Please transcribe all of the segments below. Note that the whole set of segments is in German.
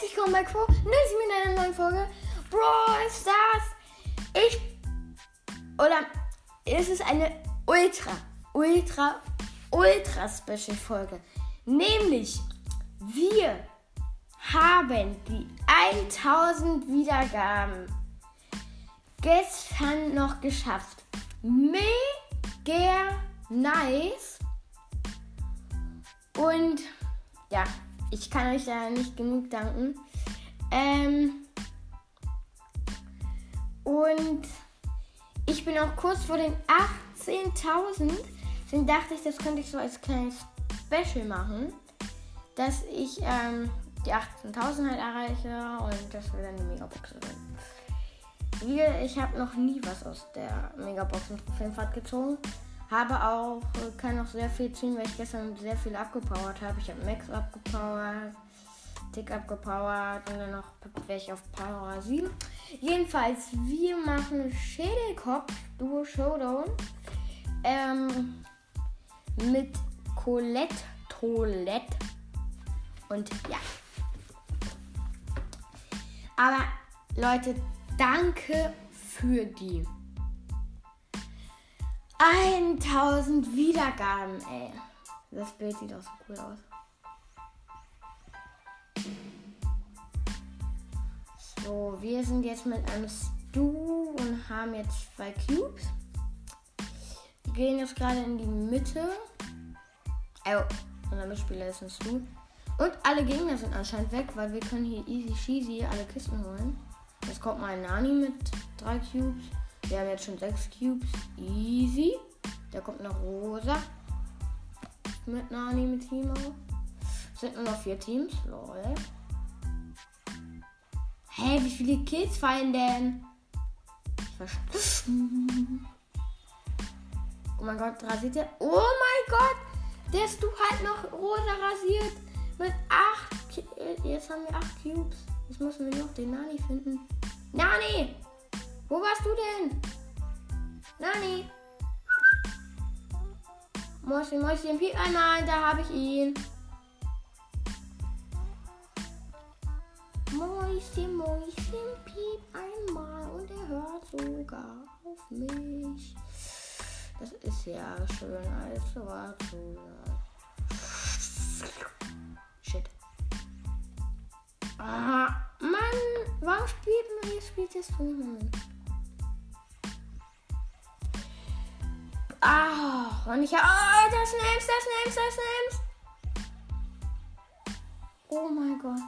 herzlich willkommen bei Quo. Nützlich mit einer neuen Folge. Brawl Stars. Ich. Oder es ist eine ultra, ultra, ultra Special Folge. Nämlich, wir haben die 1000 Wiedergaben gestern noch geschafft. Mega nice. Und ja, ich kann euch da nicht genug danken. Ähm, und ich bin auch kurz vor den 18.000. Deswegen dachte ich, das könnte ich so als kleines Special machen. Dass ich ähm, die 18.000 halt erreiche und dass wir dann die Megabox sind. ich habe noch nie was aus der Megabox in Trophäenfahrt gezogen. Habe auch, äh, kann auch sehr viel ziehen, weil ich gestern sehr viel abgepowert habe. Ich habe Max abgepowert, Tick abgepowert und dann noch ich auf Power 7. Jedenfalls, wir machen Schädelkopf Duo Showdown ähm, mit Colette Toilette. Und ja. Aber Leute, danke für die 1000 Wiedergaben, ey. Das Bild sieht auch so cool aus. So, wir sind jetzt mit einem Stu und haben jetzt zwei Cubes. Wir gehen jetzt gerade in die Mitte. Oh, unser Mitspieler ist ein Stu. Und alle Gegner sind anscheinend weg, weil wir können hier easy cheesy alle Kisten holen. Jetzt kommt mal ein Nani mit drei Cubes. Wir haben jetzt schon sechs Cubes. Easy. Da kommt noch Rosa. Mit Nani mit Team auch. Sind nur noch vier Teams. Lol. Hä, hey, wie viele Kills fallen denn? Oh mein Gott, rasiert der. Oh mein Gott! Der ist du halt noch rosa rasiert. Mit acht. Jetzt haben wir acht Cubes. Jetzt müssen wir noch den Nani finden. Nani! Wo warst du denn? Nani! Mäuschen, Mäuschen, piep einmal, da habe ich ihn. Mäuschen, Mäuschen, piep einmal und er hört sogar auf mich. Das ist ja schön, also warte. Shit. Ah, Mann, warum spielt man hier spielt das Moment? Ah, und ich habe. Oh, das nimmst, das nimmst, das nimmst. Oh mein Gott.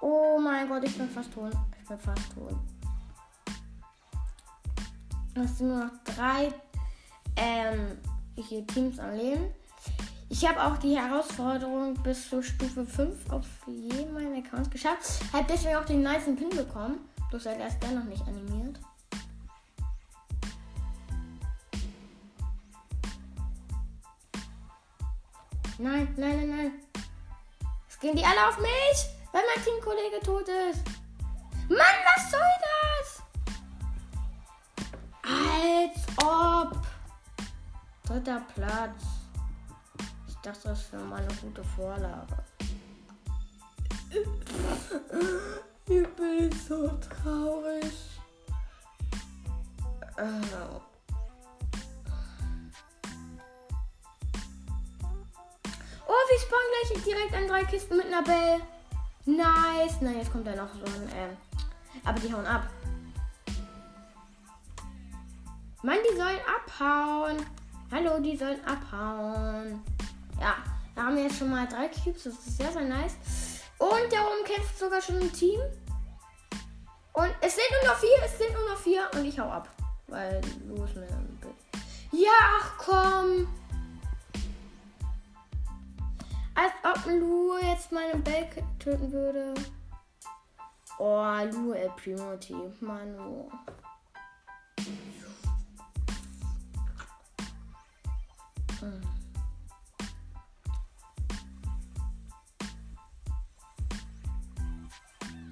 Oh mein Gott, ich bin fast tot. Ich bin fast tot. Es sind nur noch drei ähm, hier Teams am Leben. Ich habe auch die Herausforderung bis zur Stufe 5 auf jeden meiner Accounts geschafft. Habe deswegen auch den nice Pin bekommen. Bloß halt erst der noch nicht animiert. Nein, nein, nein, nein. Es gehen die alle auf mich, weil mein Teamkollege tot ist. Mann, was soll das? Als ob. Dritter Platz. Ich dachte, das wäre mal eine gute Vorlage. Ich bin so traurig. Oh. Wir spawnen gleich direkt an drei Kisten mit einer Bell. Nice. Nein, jetzt kommt da noch so ein. Ähm, aber die hauen ab. Mann, die sollen abhauen. Hallo, die sollen abhauen. Ja, da haben wir jetzt schon mal drei Cubes. Das ist sehr, sehr nice. Und da oben kämpft sogar schon ein Team. Und es sind nur noch vier, es sind nur noch vier. Und ich hau ab. Weil los mit dem Bild. Ja, ach komm. Als ob Lu jetzt meine Bell töten würde. Oh, Lu El Primoti. Manu. Hm.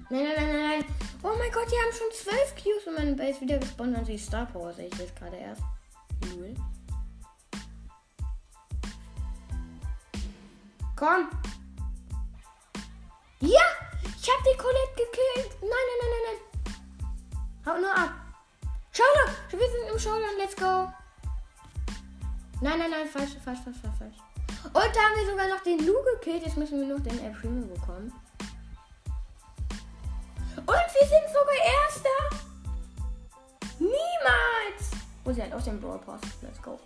Nein, nein, nein, nein. Oh mein Gott, die haben schon zwölf Qs und meine Base wieder gespawnt und sie Star Power sehe ich jetzt gerade erst. Cool. Komm. Ja! Ich hab die Colette gekillt! Nein, nein, nein, nein, nein! Haut nur ab! Showdown! Wir sind im Showdown, let's go! Nein, nein, nein, falsch, falsch, falsch, falsch, falsch. Und da haben wir sogar noch den Lu gekillt. Jetzt müssen wir noch den El Primo bekommen. Und wir sind sogar Erster! Niemals! Oh, sie hat auch den Brawl Pass. Let's go.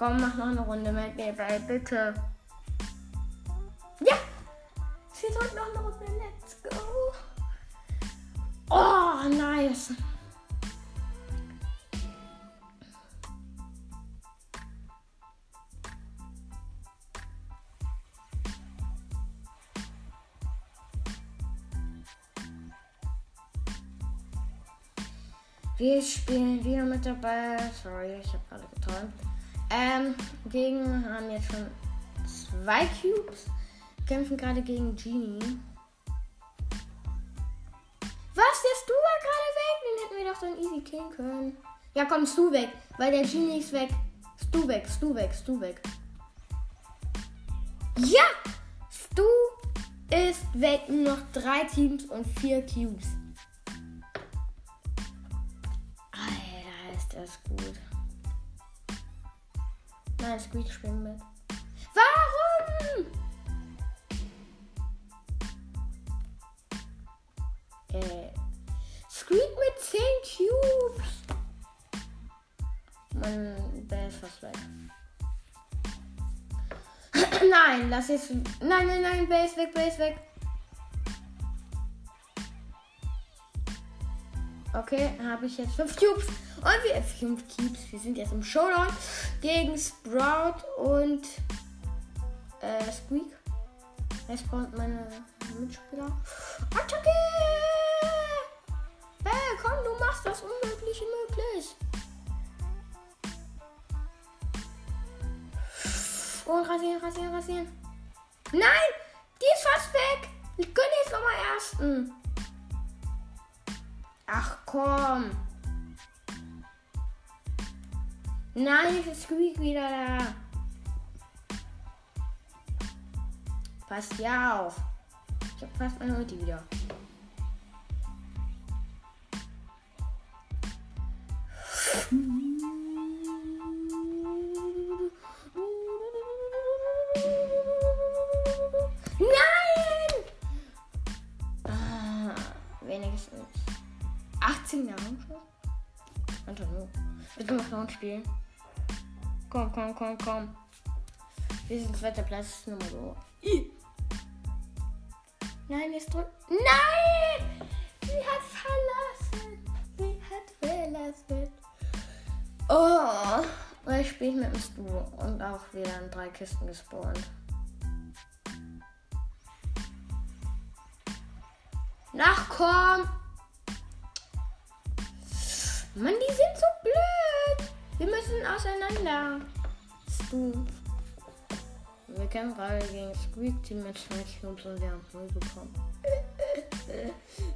Komm, mach noch eine Runde mit mir, bitte. Ja! Sie drückt noch eine Runde. Let's go. Oh, nice. Wir spielen wieder mit dabei. Sorry, ich habe gerade geträumt. Ähm, gegen haben jetzt schon zwei Cubes. Kämpfen gerade gegen Genie. Was? Der Stu war gerade weg? Den hätten wir doch dann easy killen können. Ja, komm, Stu weg. Weil der Genie ist weg. Stu weg, Stu weg, Stu weg. Ja! Stu ist weg. Nur noch drei Teams und vier Cubes. das ist gut. Nein, Squeak spielen mit. Warum? Äh, Squeak mit 10 Cubes. Mein Bär ist fast weg. nein, lass jetzt. Nein, nein, nein, Base weg, Base weg. Okay, habe ich jetzt 5 Cubes. Und wir 5 Cubes. Wir sind jetzt im Showdown gegen Sprout und äh, Squeak. Er spawnt meine Mitspieler. Attacke! Hey, komm, du machst das Unmögliche möglich. Und rasieren, rasieren, rasieren. Nein! Die ist fast weg! Ich gönne jetzt nochmal ersten. Ach komm. Nein, ist Squeak wieder da. Passt ja auf. Ich hab fast meine Ulti wieder. Nein! Ah, wenigstens. 18 Jahre schon? Antonio. Bitte noch ein Spiel. Komm, komm, komm, komm. Wir sind zweiter Platz Nummer so. Nein, jetzt drückt. Nein! Sie hat verlassen. Sie hat verlassen. Oh. Und ich spiele mit dem Stu und auch wieder in drei Kisten gespawnt. Nachkommen! Mann, die sind so blöd. Wir müssen auseinander. Du. Wir kämpfen gerade gegen Squeak Team mit Cubes und wir haben null bekommen.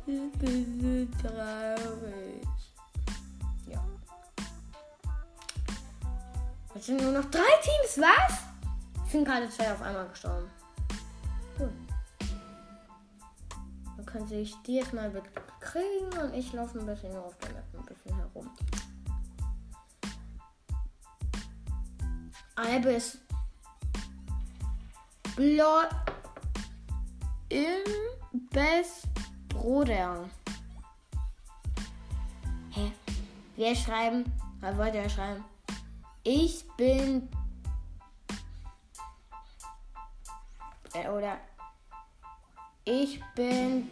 ich bin so traurig. Ja. Es sind nur noch drei Teams, was? Ich sind gerade zwei auf einmal gestorben. Können sich die jetzt mal bekriegen und ich laufe ein bisschen auf der Map ein bisschen herum. Albus Blot im Best Bruder. Hä? Wir schreiben, was wollt ihr schreiben? Ich bin äh, oder ich bin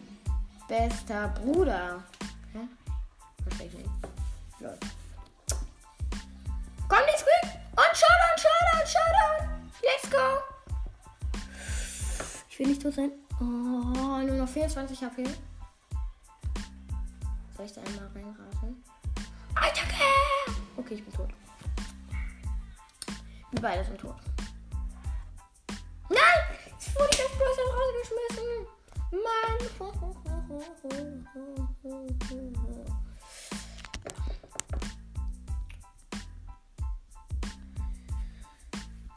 bester Bruder. Hä? Verstehe ich nicht. Lol. Komm, die Squeak! Und Showdown, Showdown, Showdown! Let's go! Ich will nicht tot sein. Oh, nur noch 24 HP. Soll ich da einmal reinrasen? Attacke! Okay, ich bin tot. Wir beide sind tot. Nein! Jetzt wurde aus Browser rausgeschmissen. Mann.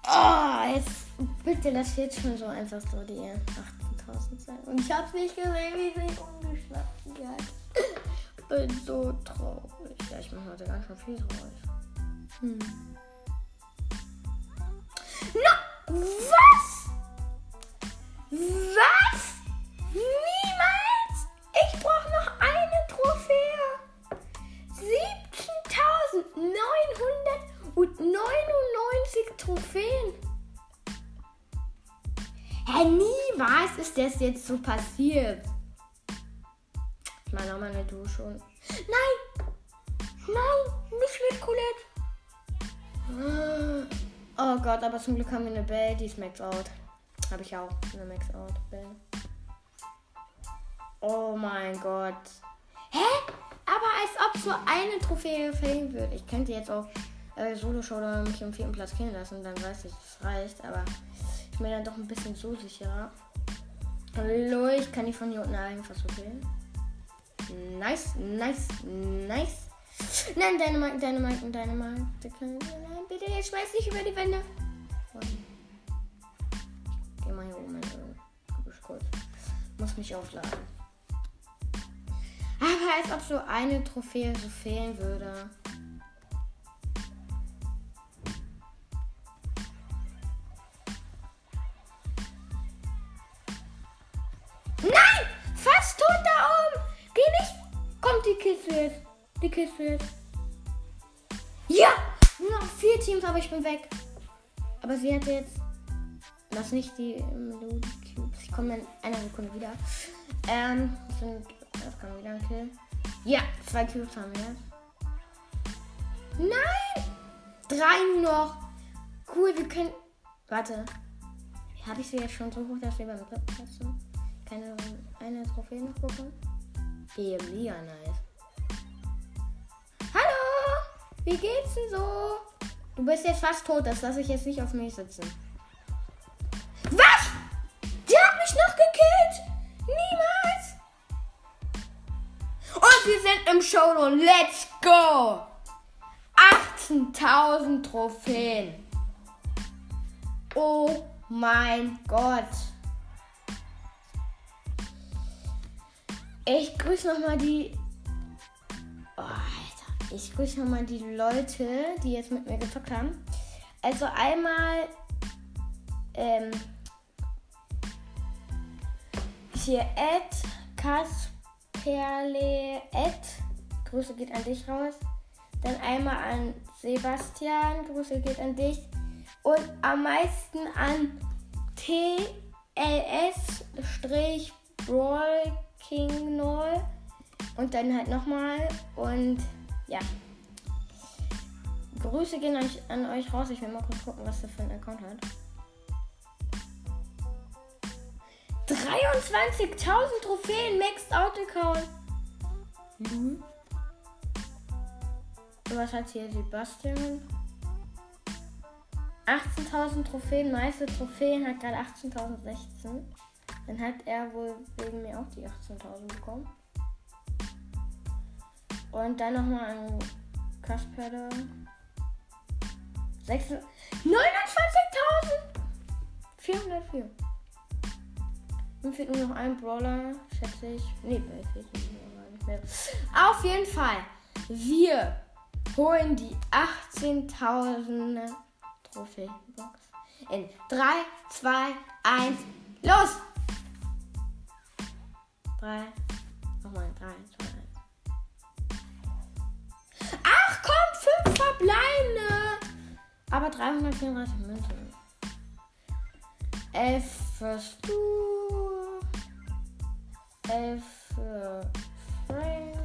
Oh, jetzt könnte das jetzt schon so einfach so die 18.000 sein. Und ich habe nicht gesehen, wie sie umgeschlagen hat. Bin so traurig. Ja, ich bin heute ganz schön viel traurig. Hm. Na, was? Was? Ist das jetzt so passiert. Ich meine auch meine Dusche. Nein! Nein! Nicht mit Colette! Oh Gott, aber zum Glück haben wir eine Bell, die ist Max Out. Habe ich auch eine Max Out Bell. Oh mein Gott. Hä? Aber als ob so eine Trophäe fehlen würde. Ich könnte jetzt auch äh, Solo-Show mich im vierten Platz killen lassen, dann weiß ich, es reicht. Aber ich bin dann doch ein bisschen so sicherer. Hallo, ich kann die von hier unten einfach so killen. Nice, nice, nice. Nein, deine Marken, deine Marken, deine Marken. Nein, bitte, jetzt schmeiß nicht über die Wände. Geh mal hier oben in kurz. Muss mich aufladen. Aber als ob so eine Trophäe so fehlen würde. Jetzt! Ja! Nur noch vier Teams, aber ich bin weg. Aber sie hat jetzt. Das nicht die Melody Cubes. Ich komme in einer Sekunde wieder. Ähm, das sind. Das kann wieder ein Kill. Ja, zwei Cubes haben wir. Nein! Drei noch. Cool, wir können. Warte. Habe ich sie jetzt schon so hoch, dass wir beim dritten Platz sind? Keine eine Trophäe noch bekommen? Mega nice. Wie geht's denn so? Du bist jetzt fast tot, das lasse ich jetzt nicht auf mich sitzen. Was? Die hat mich noch gekillt! Niemals! Und wir sind im Showdown. Let's go! 18.000 Trophäen. Oh mein Gott. Ich grüße nochmal die. Ich grüße nochmal die Leute, die jetzt mit mir gezockt haben. Also einmal. Ähm, hier Ed Kasperle Ed. Grüße geht an dich raus. Dann einmal an Sebastian. Grüße geht an dich. Und am meisten an TLS-Brawl King Null. Und dann halt nochmal. Und ja. Grüße gehen euch, an euch raus. Ich will mal kurz gucken, was der für ein Account hat. 23.000 Trophäen Maxed Out Account. Mhm. Was hat hier Sebastian? 18.000 Trophäen, meiste Trophäen hat gerade 18.016. Dann hat er wohl wegen mir auch die 18.000 bekommen. Und dann nochmal ein Kasper 29.404. Mir fehlt nur noch ein Brawler, schätze ich. Nee, fehlt nicht mehr. Auf jeden Fall. Wir holen die 18.000 Trophäenbox. In 3, 2, 1, los! 3, nochmal 3, 2, 1. 5 verbleibende! Aber 334 Münzen. 11 für Stu. 11 für Frank.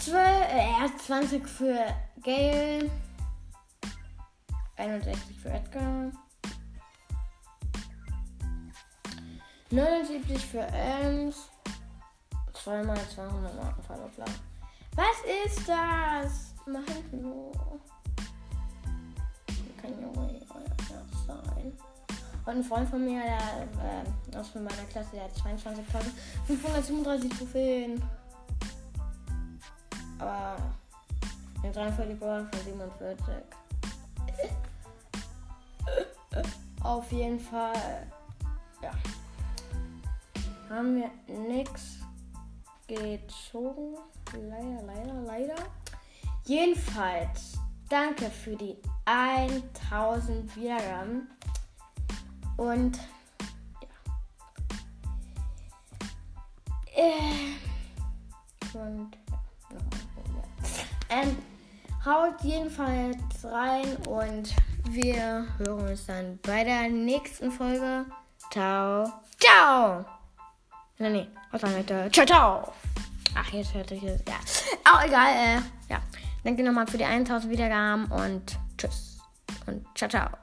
12, äh, 20 für Gail. 61 für Edgar. 79 für Ems. Zweimal 200 Marken. Was ist das? Ich nur. Kann Junge sein. Und ein Freund von mir, der äh, aus meiner Klasse, der hat 22.537 Trophäen. Aber den 43 Brawler von 47. auf jeden Fall, ja, haben wir nichts gezogen. Leider, leider, leider. Jedenfalls, danke für die 1000 Wiedergaben. Und ja. Äh, und. Ähm, haut jedenfalls rein und wir hören uns dann bei der nächsten Folge. Ciao. Ciao. Nee. Was sagen wir? Ciao, ciao. Ach, jetzt hört sich das. Ja. Auch egal. Äh. Danke nochmal für die 1000 Wiedergaben und tschüss. Und ciao, ciao.